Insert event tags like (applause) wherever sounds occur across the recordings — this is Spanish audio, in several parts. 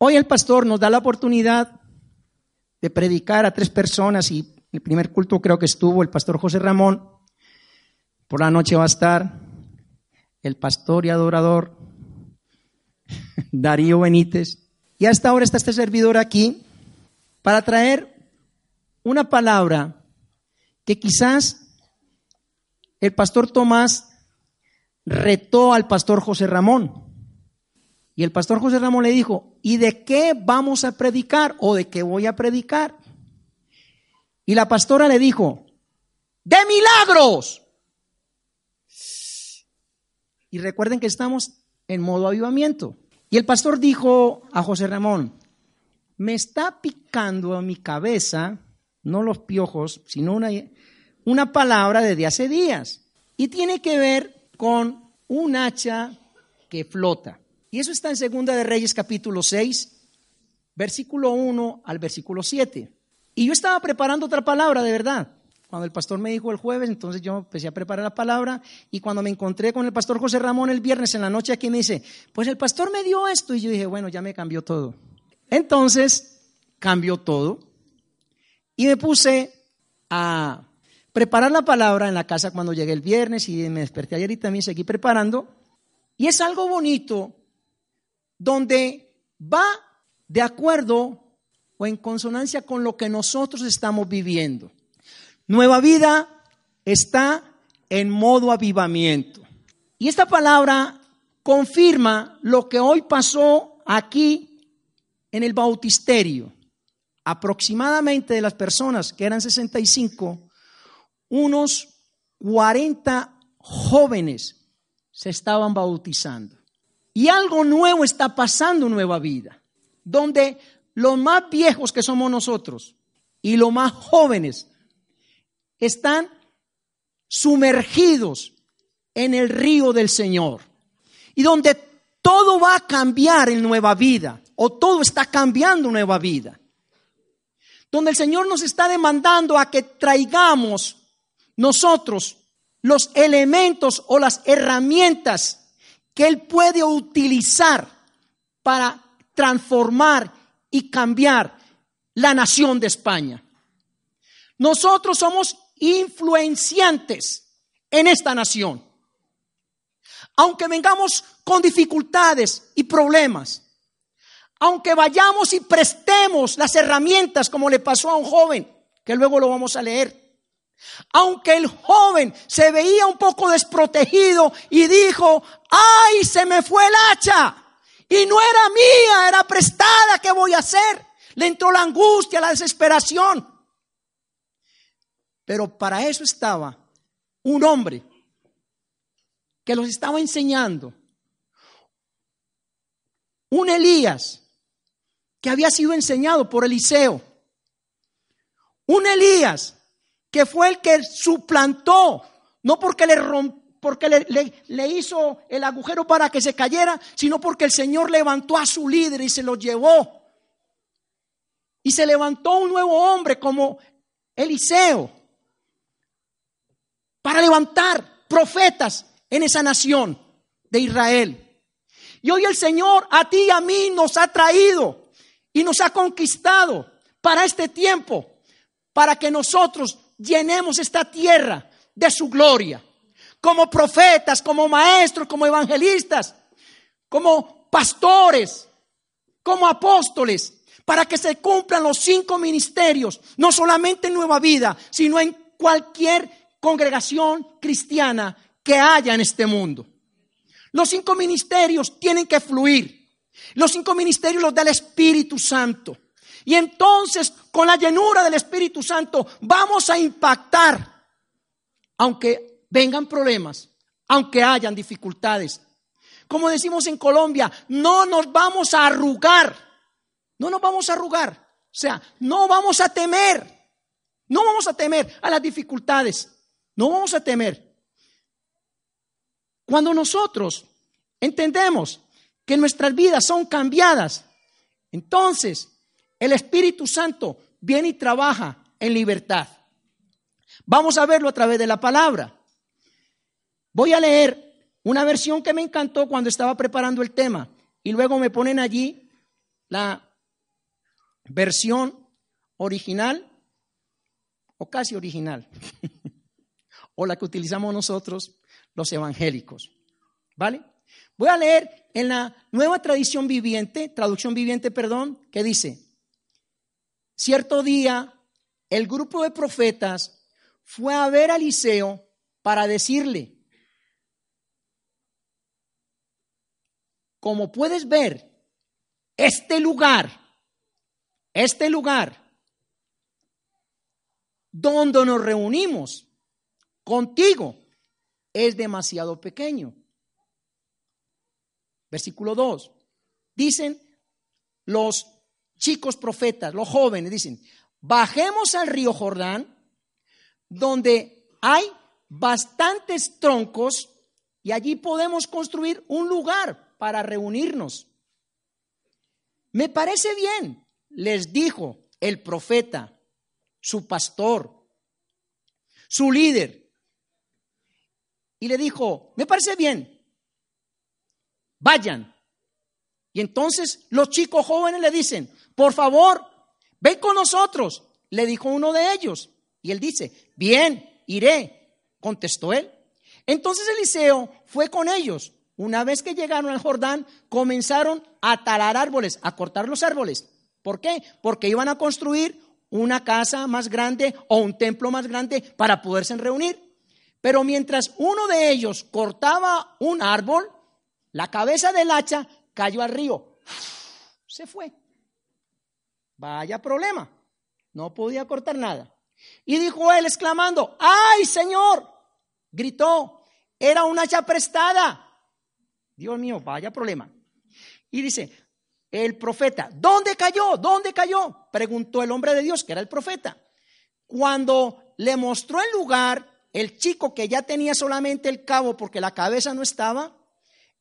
Hoy el pastor nos da la oportunidad de predicar a tres personas y el primer culto creo que estuvo el pastor José Ramón. Por la noche va a estar el pastor y adorador (laughs) Darío Benítez. Y hasta ahora está este servidor aquí para traer una palabra que quizás el pastor Tomás retó al pastor José Ramón. Y el pastor José Ramón le dijo, ¿y de qué vamos a predicar o de qué voy a predicar? Y la pastora le dijo, de milagros. Y recuerden que estamos en modo avivamiento. Y el pastor dijo a José Ramón, me está picando a mi cabeza, no los piojos, sino una, una palabra desde hace días. Y tiene que ver con un hacha que flota. Y eso está en Segunda de Reyes capítulo 6, versículo 1 al versículo 7. Y yo estaba preparando otra palabra, de verdad. Cuando el pastor me dijo el jueves, entonces yo empecé a preparar la palabra y cuando me encontré con el pastor José Ramón el viernes en la noche aquí me dice, pues el pastor me dio esto y yo dije, bueno, ya me cambió todo. Entonces, cambió todo y me puse a preparar la palabra en la casa cuando llegué el viernes y me desperté ayer y también seguí preparando. Y es algo bonito donde va de acuerdo o en consonancia con lo que nosotros estamos viviendo. Nueva vida está en modo avivamiento. Y esta palabra confirma lo que hoy pasó aquí en el bautisterio. Aproximadamente de las personas, que eran 65, unos 40 jóvenes se estaban bautizando. Y algo nuevo está pasando Nueva Vida, donde los más viejos que somos nosotros y los más jóvenes están sumergidos en el río del Señor. Y donde todo va a cambiar en nueva vida, o todo está cambiando nueva vida. Donde el Señor nos está demandando a que traigamos nosotros los elementos o las herramientas que Él puede utilizar para transformar y cambiar la nación de España. Nosotros somos influenciantes en esta nación. Aunque vengamos con dificultades y problemas, aunque vayamos y prestemos las herramientas como le pasó a un joven, que luego lo vamos a leer, aunque el joven se veía un poco desprotegido y dijo, ay, se me fue el hacha. Y no era mía, era prestada, ¿qué voy a hacer? Le entró la angustia, la desesperación. Pero para eso estaba un hombre que los estaba enseñando. Un Elías que había sido enseñado por Eliseo. Un Elías que fue el que suplantó, no porque le porque le, hizo el agujero para que se cayera, sino porque el Señor levantó a su líder y se lo llevó. Y se levantó un nuevo hombre como Eliseo para levantar profetas en esa nación de Israel. Y hoy el Señor a ti y a mí nos ha traído y nos ha conquistado para este tiempo, para que nosotros llenemos esta tierra de su gloria. Como profetas, como maestros, como evangelistas, como pastores, como apóstoles, para que se cumplan los cinco ministerios, no solamente en Nueva Vida, sino en cualquier congregación cristiana que haya en este mundo. Los cinco ministerios tienen que fluir. Los cinco ministerios los da el Espíritu Santo. Y entonces, con la llenura del Espíritu Santo, vamos a impactar, aunque vengan problemas, aunque hayan dificultades. Como decimos en Colombia, no nos vamos a arrugar, no nos vamos a arrugar, o sea, no vamos a temer, no vamos a temer a las dificultades, no vamos a temer. Cuando nosotros entendemos que nuestras vidas son cambiadas, entonces el Espíritu Santo viene y trabaja en libertad. Vamos a verlo a través de la palabra. Voy a leer una versión que me encantó cuando estaba preparando el tema y luego me ponen allí la versión original o casi original, (laughs) o la que utilizamos nosotros, los evangélicos. ¿Vale? Voy a leer en la nueva tradición viviente, traducción viviente, perdón, que dice, cierto día el grupo de profetas fue a ver a Eliseo para decirle, como puedes ver, este lugar, este lugar donde nos reunimos contigo es demasiado pequeño. Versículo 2. Dicen los chicos profetas, los jóvenes, dicen, bajemos al río Jordán, donde hay bastantes troncos y allí podemos construir un lugar para reunirnos. Me parece bien, les dijo el profeta, su pastor, su líder. Y le dijo, me parece bien, vayan. Y entonces los chicos jóvenes le dicen, por favor, ven con nosotros, le dijo uno de ellos. Y él dice, bien, iré, contestó él. Entonces Eliseo fue con ellos. Una vez que llegaron al Jordán, comenzaron a talar árboles, a cortar los árboles. ¿Por qué? Porque iban a construir una casa más grande o un templo más grande para poderse reunir. Pero mientras uno de ellos cortaba un árbol, la cabeza del hacha cayó al río. Se fue. Vaya problema. No podía cortar nada. Y dijo él exclamando, ¡ay, Señor! Gritó, era una hacha prestada. Dios mío, vaya problema. Y dice, el profeta, ¿dónde cayó? ¿Dónde cayó? Preguntó el hombre de Dios, que era el profeta. Cuando le mostró el lugar, el chico que ya tenía solamente el cabo porque la cabeza no estaba,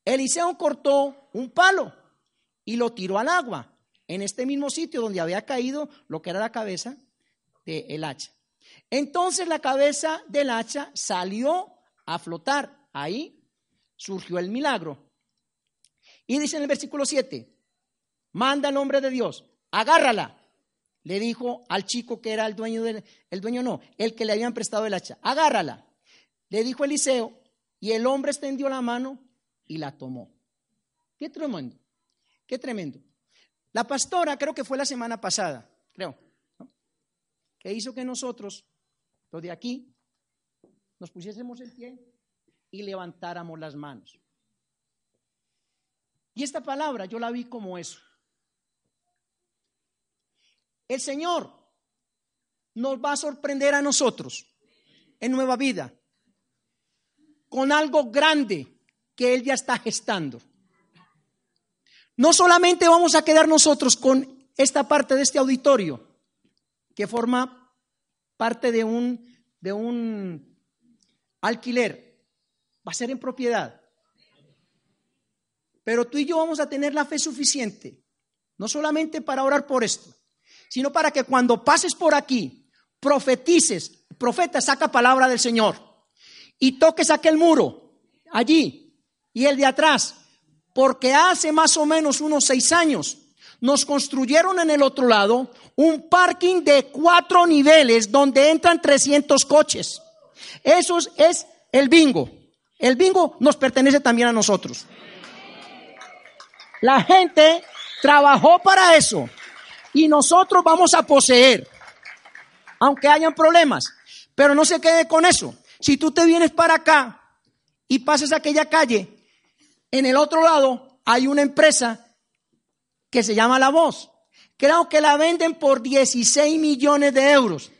Eliseo cortó un palo y lo tiró al agua, en este mismo sitio donde había caído lo que era la cabeza del hacha. Entonces la cabeza del hacha salió a flotar. Ahí surgió el milagro. Y dice en el versículo 7, manda al hombre de Dios, agárrala. Le dijo al chico que era el dueño del, el dueño no, el que le habían prestado el hacha, agárrala. Le dijo Eliseo, y el hombre extendió la mano y la tomó. Qué tremendo, qué tremendo. La pastora, creo que fue la semana pasada, creo, que hizo que nosotros, los de aquí, nos pusiésemos el pie y levantáramos las manos. Y esta palabra yo la vi como eso. El Señor nos va a sorprender a nosotros en nueva vida con algo grande que Él ya está gestando. No solamente vamos a quedar nosotros con esta parte de este auditorio, que forma parte de un, de un alquiler, va a ser en propiedad. Pero tú y yo vamos a tener la fe suficiente, no solamente para orar por esto, sino para que cuando pases por aquí, profetices, profeta saca palabra del Señor y toques aquel muro allí y el de atrás, porque hace más o menos unos seis años nos construyeron en el otro lado un parking de cuatro niveles donde entran 300 coches. Eso es el bingo. El bingo nos pertenece también a nosotros. La gente trabajó para eso y nosotros vamos a poseer, aunque hayan problemas. Pero no se quede con eso. Si tú te vienes para acá y pasas aquella calle, en el otro lado hay una empresa que se llama La Voz. Creo que la venden por 16 millones de euros.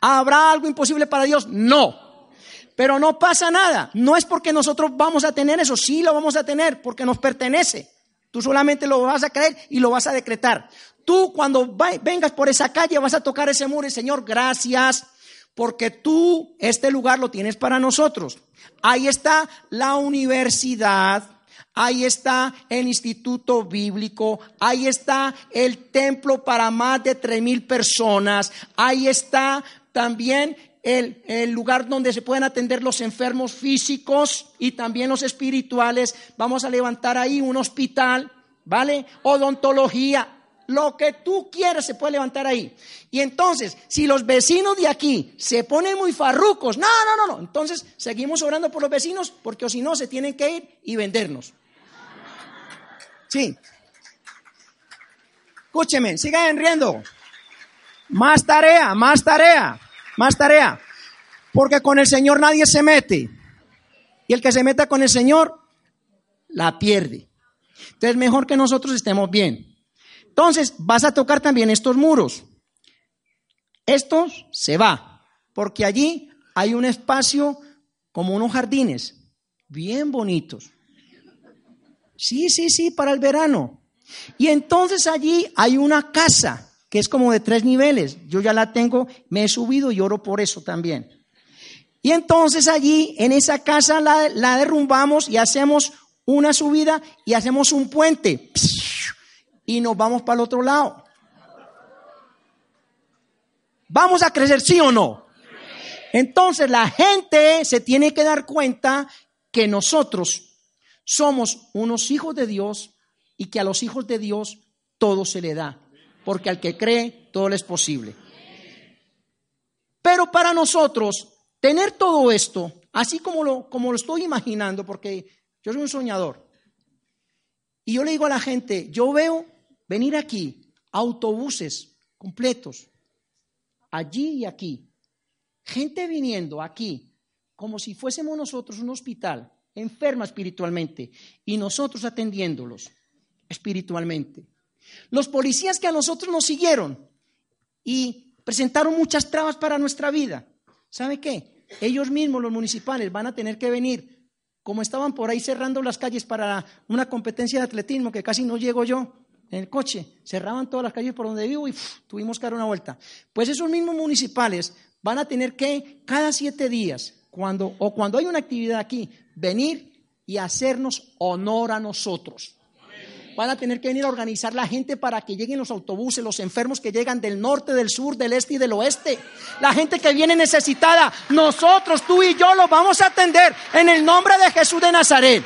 ¿Habrá algo imposible para Dios? No. Pero no pasa nada. No es porque nosotros vamos a tener eso. Sí lo vamos a tener porque nos pertenece. Tú solamente lo vas a creer y lo vas a decretar. Tú cuando vengas por esa calle vas a tocar ese muro y Señor, gracias, porque tú este lugar lo tienes para nosotros. Ahí está la universidad, ahí está el instituto bíblico, ahí está el templo para más de tres mil personas, ahí está también el, lugar donde se pueden atender los enfermos físicos y también los espirituales. Vamos a levantar ahí un hospital, ¿vale? Odontología, lo que tú quieras se puede levantar ahí. Y entonces, si los vecinos de aquí se ponen muy farrucos, no, no, no, no, entonces seguimos orando por los vecinos porque o si no se tienen que ir y vendernos. Sí. Escúcheme, sigan riendo. Más tarea, más tarea, más tarea. Porque con el Señor nadie se mete. Y el que se meta con el Señor, la pierde. Entonces, mejor que nosotros estemos bien. Entonces, vas a tocar también estos muros. Esto se va, porque allí hay un espacio como unos jardines, bien bonitos. Sí, sí, sí, para el verano. Y entonces allí hay una casa que es como de tres niveles. Yo ya la tengo, me he subido y oro por eso también. Y entonces allí, en esa casa, la, derrumbamos y hacemos una subida y hacemos un puente y nos vamos para el otro lado. ¿Vamos a crecer sí o no? Entonces la gente se tiene que dar cuenta que nosotros somos unos hijos de Dios y que a los hijos de Dios todo se le da, porque al que cree todo le es posible. Pero para nosotros, tener todo esto, así como lo, como lo estoy imaginando, porque yo soy un soñador. Y yo le digo a la gente, yo veo venir aquí autobuses completos, allí y aquí. Gente viniendo aquí, como si fuésemos nosotros un hospital, enferma espiritualmente, y nosotros atendiéndolos espiritualmente. Los policías que a nosotros nos siguieron y presentaron muchas trabas para nuestra vida. ¿Sabe qué? Ellos mismos, los municipales, van a tener que venir como estaban por ahí cerrando las calles para una competencia de atletismo que casi no llego yo en el coche, cerraban todas las calles por donde vivo y tuvimos que dar una vuelta. Pues esos mismos municipales van a tener que cada siete días, cuando, o cuando hay una actividad aquí, venir y hacernos honor a nosotros van a tener que venir a organizar la gente para que lleguen los autobuses, los enfermos que llegan del norte, del sur, del este y del oeste. La gente que viene necesitada, nosotros, tú y yo, los vamos a atender en el nombre de Jesús de Nazaret.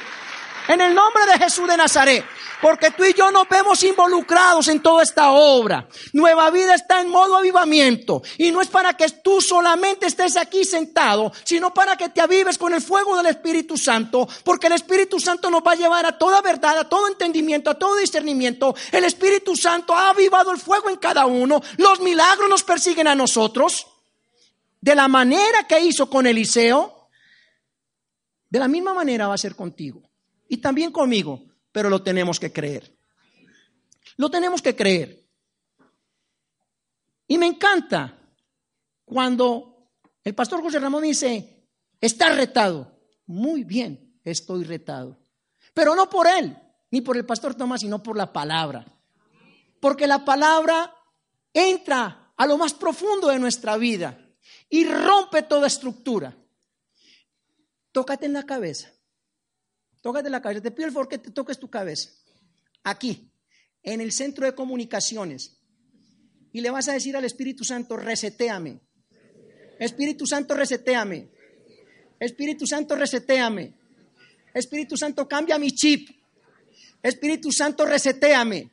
En el nombre de Jesús de Nazaret. Porque tú y yo nos vemos involucrados en toda esta obra. Nueva vida está en modo avivamiento. Y no es para que tú solamente estés aquí sentado, sino para que te avives con el fuego del Espíritu Santo. Porque el Espíritu Santo nos va a llevar a toda verdad, a todo entendimiento, a todo discernimiento. El Espíritu Santo ha avivado el fuego en cada uno. Los milagros nos persiguen a nosotros. De la manera que hizo con Eliseo, de la misma manera va a ser contigo. Y también conmigo pero lo tenemos que creer. Lo tenemos que creer. Y me encanta cuando el pastor José Ramón dice, está retado. Muy bien, estoy retado. Pero no por él, ni por el pastor Tomás, sino por la palabra. Porque la palabra entra a lo más profundo de nuestra vida y rompe toda estructura. Tócate en la cabeza. Tócate la cabeza. Te pido el favor que te toques tu cabeza. Aquí, en el centro de comunicaciones. Y le vas a decir al Espíritu Santo, resetéame. Espíritu Santo, resetéame. Espíritu Santo, resetéame. Espíritu Santo, cambia mi chip. Espíritu Santo, resetéame.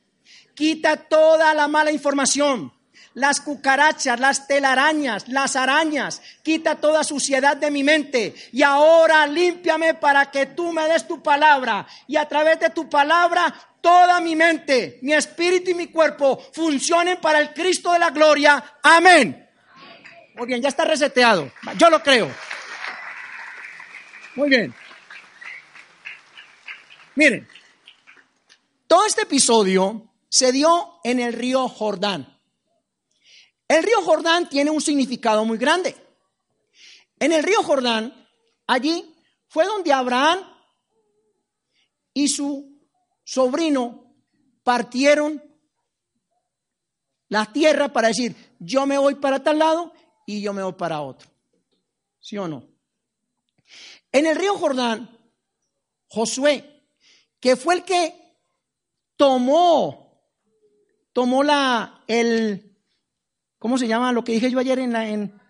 Quita toda la mala información las cucarachas, las telarañas, las arañas. Quita toda suciedad de mi mente. Y ahora límpiame para que tú me des tu palabra. Y a través de tu palabra, toda mi mente, mi espíritu y mi cuerpo funcionen para el Cristo de la gloria. Amén. Muy bien, ya está reseteado. Yo lo creo. Muy bien. Miren, todo este episodio se dio en el río Jordán. El río Jordán tiene un significado muy grande. En el río Jordán, allí fue donde Abraham y su sobrino partieron la tierra para decir, yo me voy para tal lado y yo me voy para otro. ¿Sí o no? En el río Jordán, Josué, que fue el que tomó, tomó la, el, ¿cómo se llama lo que dije yo ayer en la, en,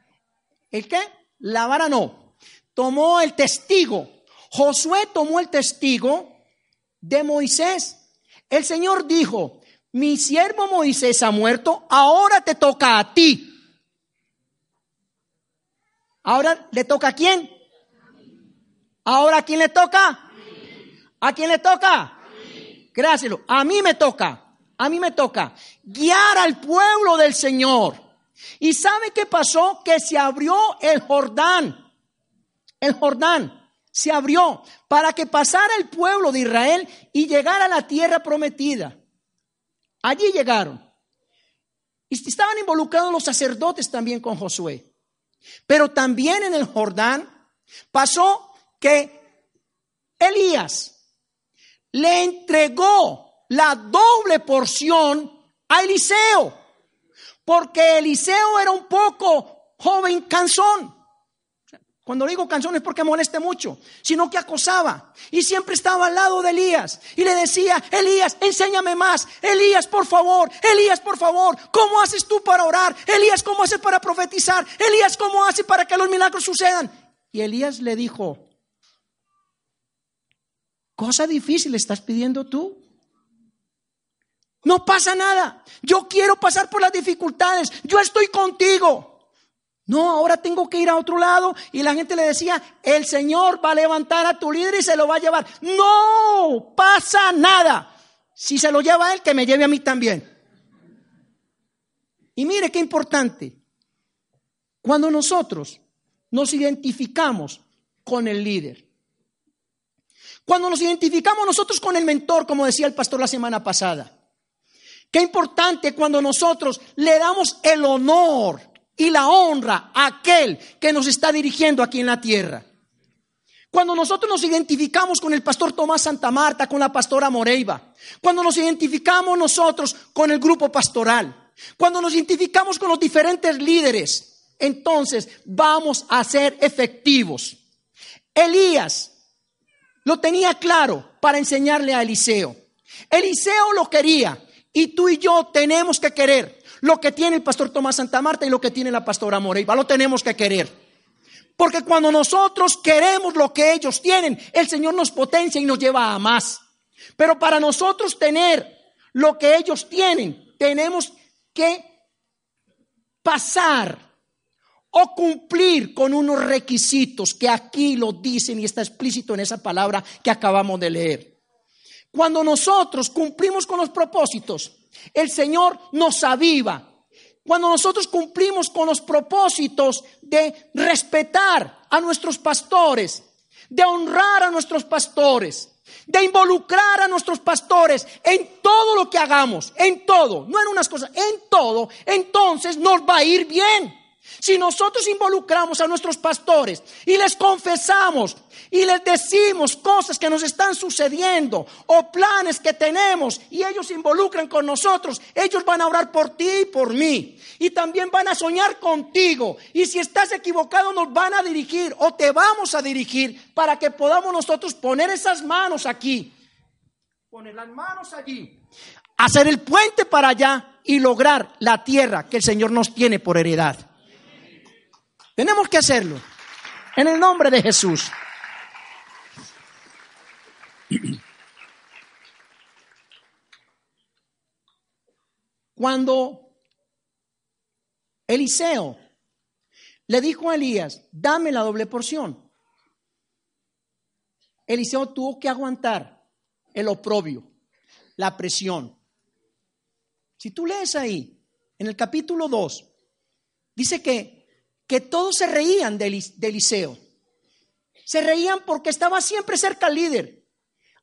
¿el qué? La vara no. Tomó el testigo. Josué tomó el testigo de Moisés. El Señor dijo, mi siervo Moisés ha muerto, ahora te toca a ti. Ahora le toca a quién? Ahora a quién le toca? ¿A quién le toca? Gracias. A mí me toca. A mí me toca guiar al pueblo del Señor. ¿Y sabe qué pasó? Que se abrió el Jordán. El Jordán se abrió para que pasara el pueblo de Israel y llegara a la tierra prometida. Allí llegaron. Y estaban involucrados los sacerdotes también con Josué. Pero también en el Jordán pasó que Elías le entregó la doble porción a Eliseo, porque Eliseo era un poco joven cansón. Cuando digo canción es porque moleste mucho, sino que acosaba y siempre estaba al lado de Elías y le decía, Elías, enséñame más, Elías, por favor, Elías, por favor, ¿cómo haces tú para orar? Elías, ¿cómo haces para profetizar? Elías, ¿cómo haces para que los milagros sucedan? Y Elías le dijo, cosa difícil estás pidiendo tú. No pasa nada, yo quiero pasar por las dificultades, yo estoy contigo. No, ahora tengo que ir a otro lado. Y la gente le decía, el Señor va a levantar a tu líder y se lo va a llevar. No, pasa nada. Si se lo lleva a él, que me lleve a mí también. Y mire qué importante. Cuando nosotros nos identificamos con el líder, cuando nos identificamos nosotros con el mentor, como decía el pastor la semana pasada, qué importante cuando nosotros le damos el honor y la honra a aquel que nos está dirigiendo aquí en la tierra. Cuando nosotros nos identificamos con el pastor Tomás Santa Marta, con la pastora Moreiva, cuando nos identificamos nosotros con el grupo pastoral, cuando nos identificamos con los diferentes líderes, entonces vamos a ser efectivos. Elías lo tenía claro para enseñarle a Eliseo. Eliseo lo quería y tú y yo tenemos que querer lo que tiene el pastor Tomás Santa Marta y lo que tiene la pastora Moreiva. Lo tenemos que querer. Porque cuando nosotros queremos lo que ellos tienen, el Señor nos potencia y nos lleva a más. Pero para nosotros tener lo que ellos tienen, tenemos que pasar o cumplir con unos requisitos que aquí lo dicen y está explícito en esa palabra que acabamos de leer. Cuando nosotros cumplimos con los propósitos, el Señor nos aviva. Cuando nosotros cumplimos con los propósitos de respetar a nuestros pastores, de honrar a nuestros pastores, de involucrar a nuestros pastores en todo lo que hagamos, en todo, no en unas cosas, en todo, entonces nos va a ir bien. Si nosotros involucramos a nuestros pastores y les confesamos y les decimos cosas que nos están sucediendo o planes que tenemos y ellos se involucran con nosotros, ellos van a orar por ti y por mí. Y también van a soñar contigo. Y si estás equivocado nos van a dirigir o te vamos a dirigir para que podamos nosotros poner esas manos aquí. Poner las manos allí. Hacer el puente para allá y lograr la tierra que el Señor nos tiene por heredad. Tenemos que hacerlo. En el nombre de Jesús. Cuando Eliseo le dijo a Elías, dame la doble porción, Eliseo tuvo que aguantar el oprobio, la presión. Si tú lees ahí, en el capítulo 2, dice que, que todos se reían de, Eliseo. Se reían porque estaba siempre cerca al líder.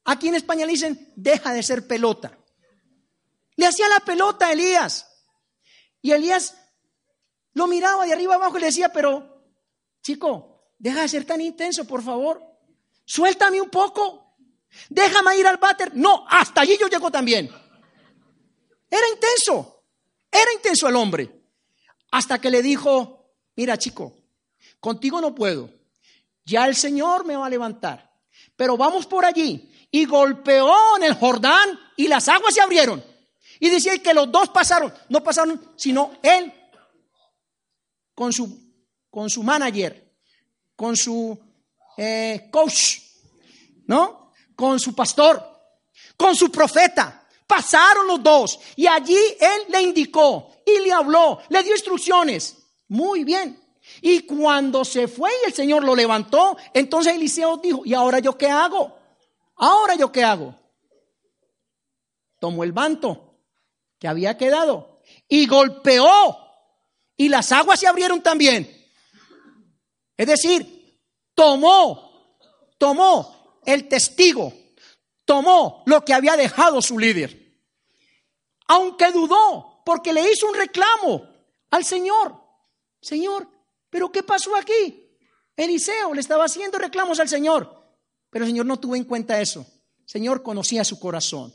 Aquí en España le dicen, deja de ser pelota. Le hacía la pelota a Elías. Y Elías lo miraba de arriba abajo y le decía, pero chico, deja de ser tan intenso, por favor. Suéltame un poco. Déjame ir al váter. No, hasta allí yo llego también. Era intenso. Era intenso el hombre. Hasta que le dijo, mira chico, contigo no puedo. Ya el Señor me va a levantar. Pero vamos por allí y golpeó en el Jordán y las aguas se abrieron. Y decía que los dos pasaron, no pasaron, sino él con su, con su manager, con su eh, coach, ¿no? Con su pastor, con su profeta, Pasaron los dos y allí él le indicó y le habló, le dio instrucciones. Muy bien. Y cuando se fue y el Señor lo levantó, entonces Eliseo dijo, ¿y ahora yo qué hago? ¿Ahora yo qué hago? Tomó el manto que había quedado y golpeó y las aguas se abrieron también. Es decir, tomó, tomó el testigo, tomó lo que había dejado su líder. Aunque dudó, porque le hizo un reclamo al Señor. Señor, ¿pero qué pasó aquí? Eliseo le estaba haciendo reclamos al Señor, pero el Señor no tuvo en cuenta eso. El Señor conocía su corazón.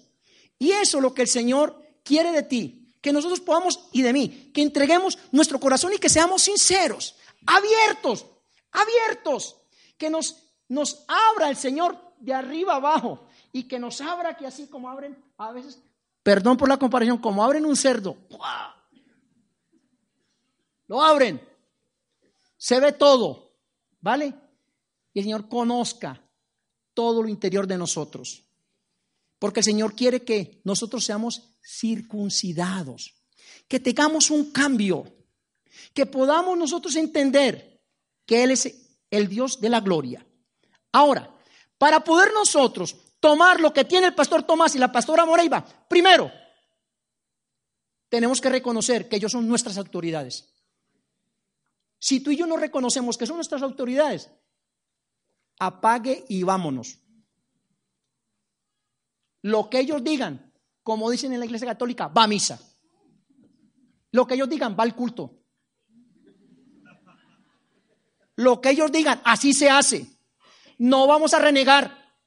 Y eso es lo que el Señor quiere de ti, que nosotros podamos, y de mí, que entreguemos nuestro corazón y que seamos sinceros, abiertos, abiertos, que nos, nos abra el Señor de arriba abajo y que nos abra que así como abren a veces, perdón por la comparación, como abren un cerdo, lo abren, se ve todo, ¿vale? Y el Señor conozca todo lo interior de nosotros. Porque el Señor quiere que nosotros seamos circuncidados, que tengamos un cambio, que podamos nosotros entender que Él es el Dios de la gloria. Ahora, para poder nosotros tomar lo que tiene el pastor Tomás y la pastora Moreiva, primero, tenemos que reconocer que ellos son nuestras autoridades. Si tú y yo no reconocemos que son nuestras autoridades, apague y vámonos. Lo que ellos digan, como dicen en la iglesia católica, va a misa. Lo que ellos digan, va al culto. Lo que ellos digan, así se hace. No vamos a renegar.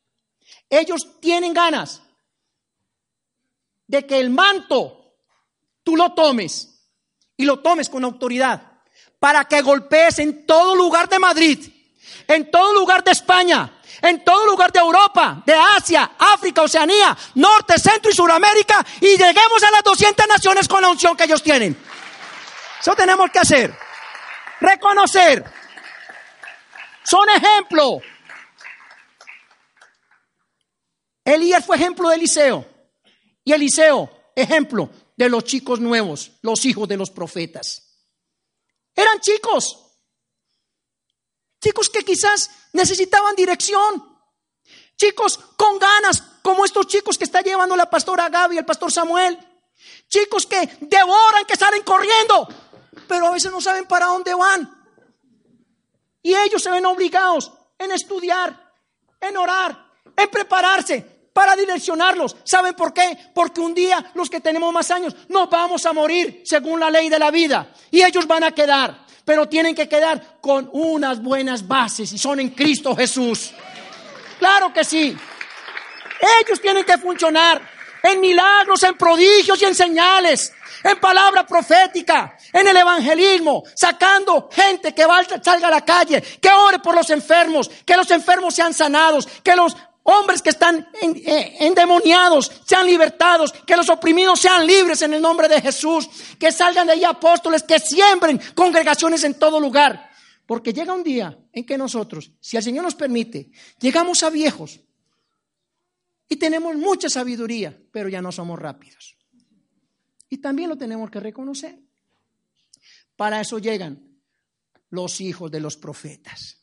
Ellos tienen ganas de que el manto tú lo tomes y lo tomes con autoridad para que golpees en todo lugar de Madrid, en todo lugar de España, en todo lugar de Europa, de Asia, África, Oceanía, Norte, Centro y Suramérica y lleguemos a las 200 naciones con la unción que ellos tienen. Eso tenemos que hacer. Reconocer son ejemplo. Elías fue ejemplo de Eliseo. Y Eliseo, ejemplo de los chicos nuevos, los hijos de los profetas. Eran chicos. Chicos que quizás necesitaban dirección. Chicos con ganas, como estos chicos que está llevando la pastora Gaby, el pastor Samuel. Chicos que devoran, que salen corriendo, pero a veces no saben para dónde van. Y ellos se ven obligados en estudiar, en orar, en prepararse para direccionarlos. ¿Saben por qué? Porque un día los que tenemos más años nos vamos a morir según la ley de la vida y ellos van a quedar, pero tienen que quedar con unas buenas bases y son en Cristo Jesús. Claro que sí. Ellos tienen que funcionar en milagros, en prodigios y en señales en palabra profética, en el evangelismo, sacando gente que salga a la calle, que ore por los enfermos, que los enfermos sean sanados, que los hombres que están eh, endemoniados sean libertados, que los oprimidos sean libres en el nombre de Jesús, que salgan de ahí apóstoles, que siembren congregaciones en todo lugar. Porque llega un día en que nosotros, si el Señor nos permite, llegamos a viejos y tenemos mucha sabiduría, pero ya no somos rápidos. Y también lo tenemos que reconocer. Para eso llegan los hijos de los profetas,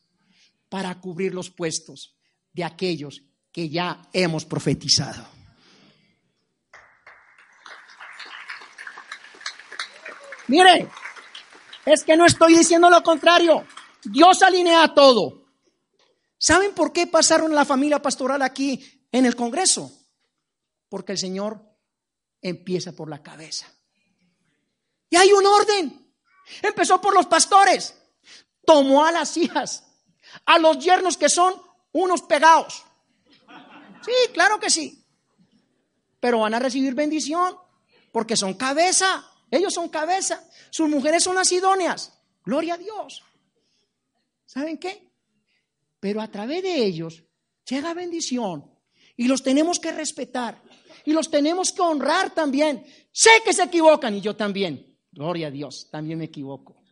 para cubrir los puestos de aquellos que ya hemos profetizado. Mire, es que no estoy diciendo lo contrario. Dios alinea todo. ¿Saben por qué pasaron la familia pastoral aquí en el Congreso? Porque el Señor empieza por la cabeza. Y hay un orden. Empezó por los pastores. Tomó a las hijas, a los yernos que son unos pegados. Sí, claro que sí. Pero van a recibir bendición porque son cabeza. Ellos son cabeza. Sus mujeres son las idóneas. Gloria a Dios. ¿Saben qué? Pero a través de ellos llega bendición y los tenemos que respetar y los tenemos que honrar también. Sé que se equivocan y yo también. Gloria a Dios, también me equivoco.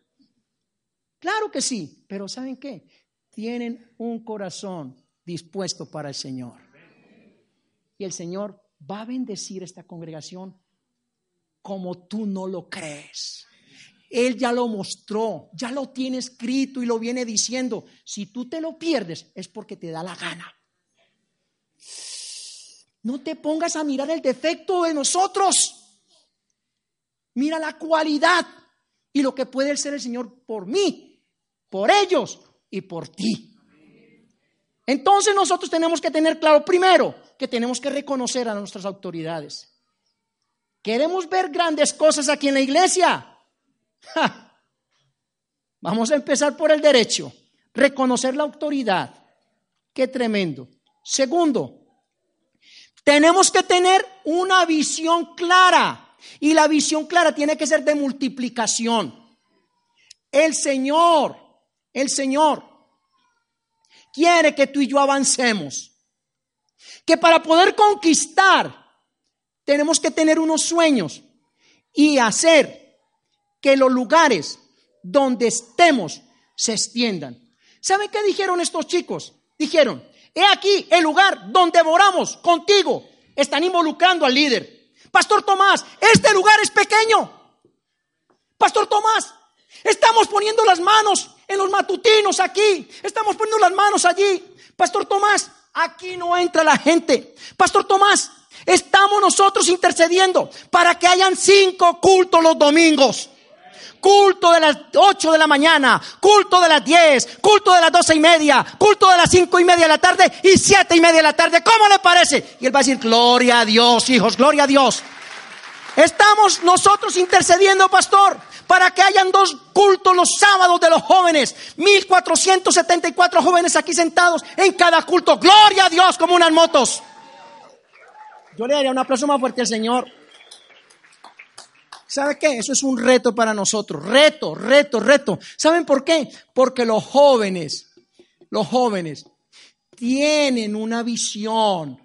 Claro que sí, pero ¿saben qué? Tienen un corazón dispuesto para el Señor. El Señor va a bendecir esta congregación como tú no lo crees. Él ya lo mostró, ya lo tiene escrito y lo viene diciendo. Si tú te lo pierdes es porque te da la gana. No te pongas a mirar el defecto de nosotros. Mira la cualidad y lo que puede ser el Señor por mí, por ellos y por ti. Entonces nosotros tenemos que tener claro primero que tenemos que reconocer a nuestras autoridades. ¿Queremos ver grandes cosas aquí en la iglesia? Vamos a empezar por el derecho. Reconocer la autoridad. Qué tremendo. Segundo, tenemos que tener una visión clara. Y la visión clara tiene que ser de multiplicación. El Señor, el Señor quiere que tú y yo avancemos. Que para poder conquistar tenemos que tener unos sueños y hacer que los lugares donde estemos se extiendan. ¿Saben qué dijeron estos chicos? Dijeron, he aquí el lugar donde moramos contigo. Están involucrando al líder. Pastor Tomás, este lugar es pequeño. Pastor Tomás, estamos poniendo las manos en los matutinos aquí. Estamos poniendo las manos allí. Pastor Tomás, aquí no entra la gente. Pastor Tomás, estamos nosotros intercediendo para que hayan cinco cultos los domingos culto de las 8 de la mañana, culto de las 10, culto de las doce y media, culto de las cinco y media de la tarde y siete y media de la tarde. ¿Cómo le parece? Y él va a decir, gloria a Dios, hijos, gloria a Dios. Estamos nosotros intercediendo, pastor, para que hayan dos cultos los sábados de los jóvenes. 1474 jóvenes aquí sentados en cada culto. Gloria a Dios como unas motos. Yo le daría un aplauso más fuerte al Señor. ¿Sabe qué? Eso es un reto para nosotros. Reto, reto, reto. ¿Saben por qué? Porque los jóvenes, los jóvenes tienen una visión,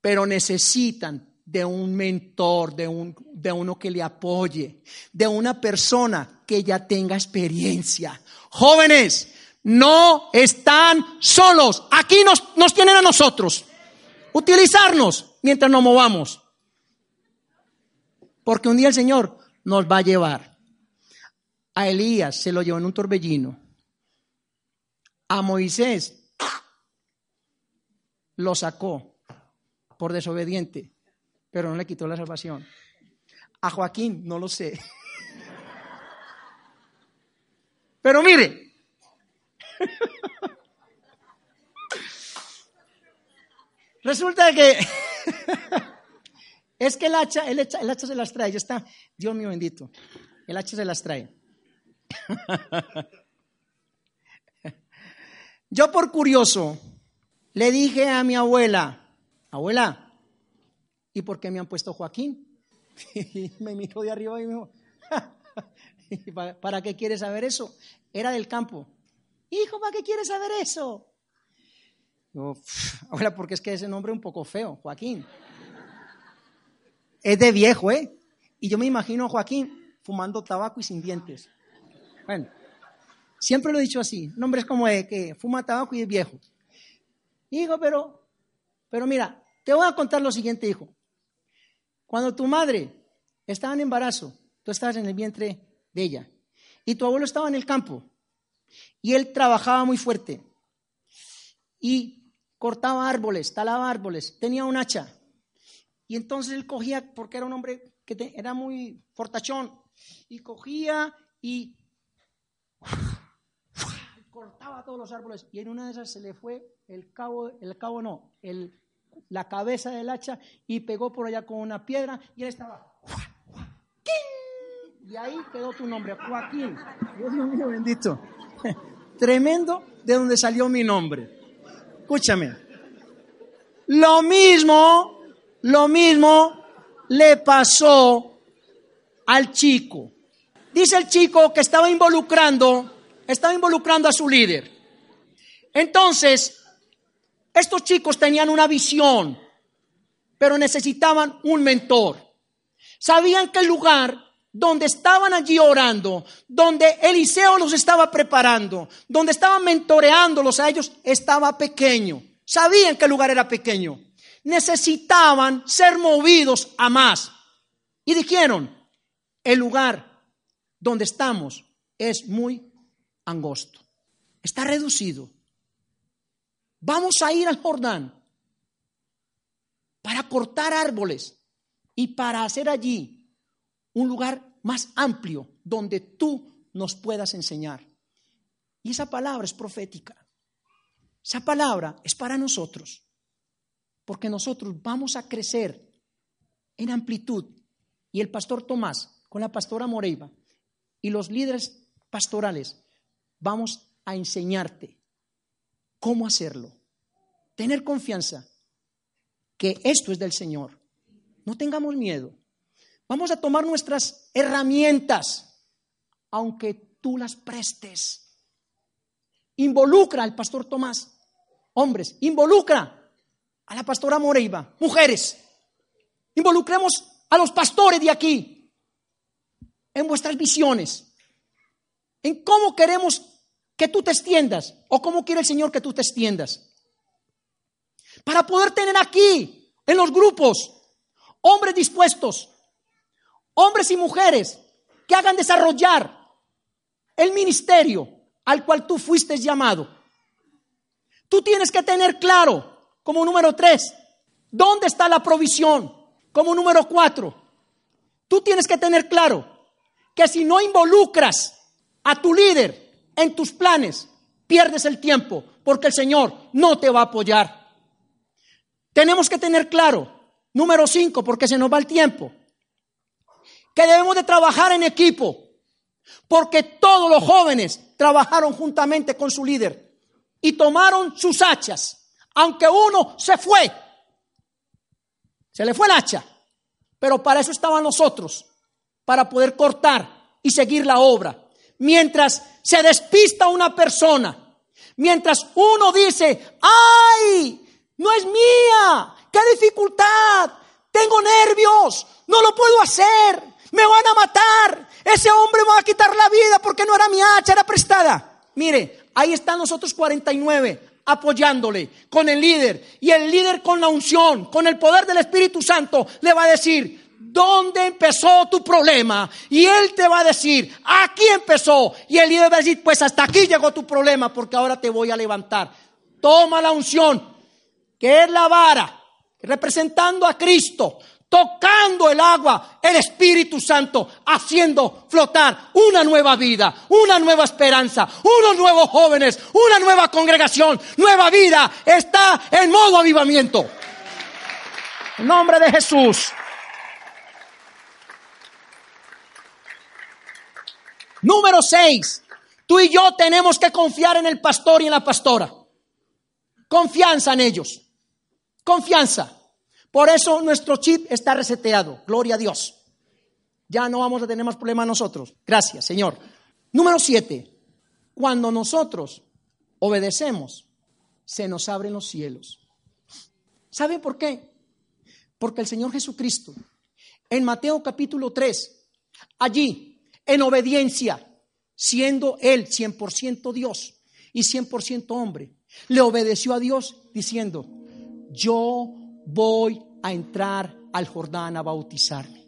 pero necesitan de un mentor, de, un, de uno que le apoye, de una persona que ya tenga experiencia. Jóvenes, no están solos. Aquí nos, nos tienen a nosotros. Utilizarnos mientras nos movamos. Porque un día el Señor nos va a llevar. A Elías se lo llevó en un torbellino. A Moisés lo sacó por desobediente, pero no le quitó la salvación. A Joaquín no lo sé. (laughs) Pero mire, (laughs) resulta que (laughs) Es que el hacha, el hacha, se las trae, ya está. Dios mío bendito. El hacha se las trae. Yo por curioso le dije a mi abuela, abuela, ¿y por qué me han puesto Joaquín? (laughs) Y me miró de arriba y me dijo, (laughs) ¿para qué quieres saber eso? Era del campo. Hijo, ¿para qué quieres saber eso? abuela, (laughs) porque es que ese nombre es un poco feo, Joaquín es de viejo, ¿eh? Y yo me imagino a Joaquín fumando tabaco y sin dientes. Bueno, siempre lo he dicho así. Nombre como de que fuma tabaco y es viejo. Hijo, pero, pero mira, te voy a contar lo siguiente, hijo. Cuando tu madre estaba en embarazo, tú estabas en el vientre de ella, y tu abuelo estaba en el campo, y él trabajaba muy fuerte, y cortaba árboles, talaba árboles, tenía un hacha, y entonces él cogía, porque era un hombre que era muy fortachón, y cogía y (sighs) cortaba todos los árboles. Y en una de esas se le fue el cabo, el cabo no, el, la cabeza del hacha y pegó por allá con una piedra y él estaba. Y ahí quedó tu nombre, Joaquín. Dios mío bendito. (laughs) Tremendo de donde salió mi nombre. Escúchame. Lo mismo lo mismo le pasó al chico. Dice el chico que estaba involucrando, estaba involucrando a su líder. Entonces, estos chicos tenían una visión, pero necesitaban un mentor. Sabían que el lugar donde estaban allí orando, donde Eliseo los estaba preparando, donde estaban mentoreándolos a ellos, estaba pequeño. Sabían que el lugar era pequeño. necesitaban ser movidos a más. Y dijeron, el lugar donde estamos es muy angosto, está reducido. Vamos a ir al Jordán para cortar árboles y para hacer allí un lugar más amplio donde tú nos puedas enseñar. Y esa palabra es profética. Esa palabra es para nosotros, porque nosotros vamos a crecer en amplitud. Y el pastor Tomás, con la pastora Moreiva y los líderes pastorales, vamos a enseñarte cómo hacerlo. Tener confianza que esto es del Señor. No tengamos miedo. Vamos a tomar nuestras herramientas, aunque tú las prestes. Involucra al pastor Tomás. Hombres, involucra a la pastora Moreiva. Mujeres, involucremos a los pastores de aquí en vuestras visiones, en cómo queremos que tú te extiendas o cómo quiere el Señor que tú te extiendas. Para poder tener aquí, en los grupos, hombres dispuestos, hombres y mujeres que hagan desarrollar el ministerio al cual tú fuiste llamado. Tú tienes que tener claro, como número tres, dónde está la provisión. Como número cuatro, tú tienes que tener claro que si no involucras a tu líder en tus planes, pierdes el tiempo, porque el Señor no te va a apoyar. Tenemos que tener claro, número cinco, porque se nos va el tiempo, que debemos de trabajar en equipo. Porque todos los jóvenes trabajaron juntamente con su líder y tomaron sus hachas, aunque uno se fue. Se le fue el hacha, pero para eso estaban los otros, para poder cortar y seguir la obra. Mientras se despista una persona, mientras uno dice, ay, no es mía, qué dificultad, tengo nervios, no lo puedo hacer, me van a matar, ese hombre me va a quitar la vida porque no era mi hacha, era prestada. Mire, ahí están nosotros 49 apoyándole con el líder y el líder con la unción, con el poder del Espíritu Santo, le va a decir, ¿dónde empezó tu problema? Y él te va a decir, aquí empezó. Y el líder va a decir, pues hasta aquí llegó tu problema porque ahora te voy a levantar. Toma la unción, que es la vara, representando a Cristo tocando el agua, el Espíritu Santo, haciendo flotar una nueva vida, una nueva esperanza, unos nuevos jóvenes, una nueva congregación, nueva vida, está en modo avivamiento. En nombre de Jesús. Número seis, tú y yo tenemos que confiar en el pastor y en la pastora. Confianza en ellos. Confianza. Por eso nuestro chip está reseteado. Gloria a Dios. Ya no vamos a tener más problemas nosotros. Gracias, Señor. Número siete. Cuando nosotros obedecemos, se nos abren los cielos. ¿Sabe por qué? Porque el Señor Jesucristo, en Mateo capítulo 3, allí, en obediencia, siendo Él 100% Dios y 100% hombre, le obedeció a Dios diciendo, yo voy a entrar al Jordán a bautizarme.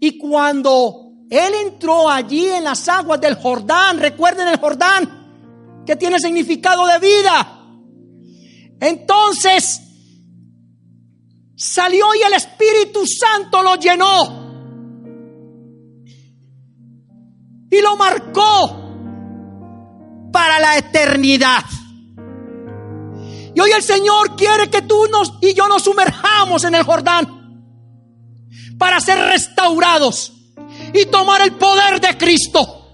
Y cuando él entró allí en las aguas del Jordán, recuerden el Jordán, que tiene significado de vida. Entonces salió y el Espíritu Santo lo llenó. Y lo marcó para la eternidad. Y hoy el Señor quiere que tú nos, y yo nos sumerjamos en el Jordán para ser restaurados y tomar el poder de Cristo.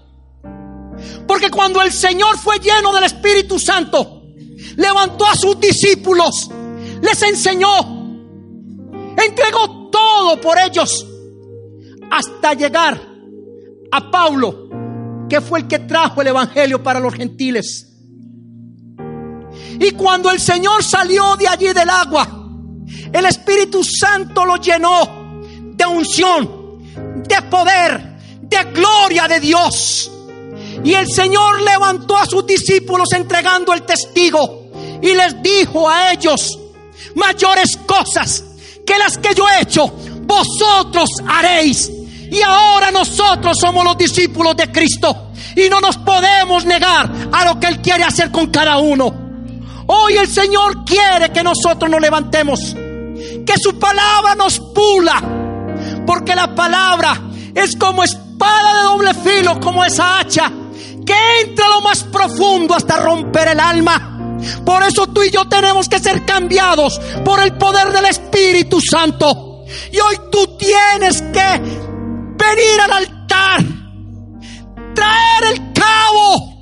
Porque cuando el Señor fue lleno del Espíritu Santo, levantó a sus discípulos, les enseñó, entregó todo por ellos, hasta llegar a Pablo, que fue el que trajo el Evangelio para los gentiles. Y cuando el Señor salió de allí del agua, el Espíritu Santo lo llenó de unción, de poder, de gloria de Dios. Y el Señor levantó a sus discípulos entregando el testigo y les dijo a ellos, mayores cosas que las que yo he hecho, vosotros haréis. Y ahora nosotros somos los discípulos de Cristo y no nos podemos negar a lo que Él quiere hacer con cada uno. Hoy el Señor quiere que nosotros nos levantemos, que su palabra nos pula, porque la palabra es como espada de doble filo, como esa hacha, que entra lo más profundo hasta romper el alma. Por eso tú y yo tenemos que ser cambiados por el poder del Espíritu Santo. Y hoy tú tienes que venir al altar, traer el cabo,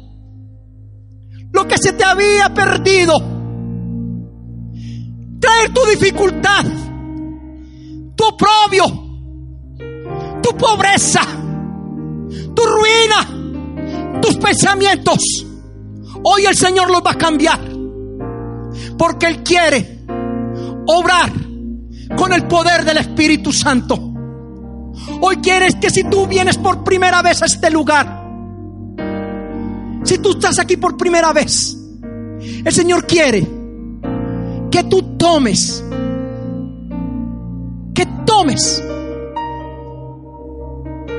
lo que se te había perdido, traer tu dificultad, tu oprobio, tu pobreza, tu ruina, tus pensamientos. Hoy el Señor los va a cambiar. Porque Él quiere obrar con el poder del Espíritu Santo. Hoy quieres que si tú vienes por primera vez a este lugar, si tú estás aquí por primera vez, el Señor quiere que tú tomes, que tomes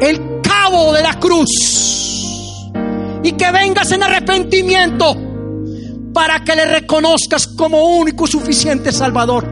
el cabo de la cruz y que vengas en arrepentimiento para que le reconozcas como único suficiente Salvador.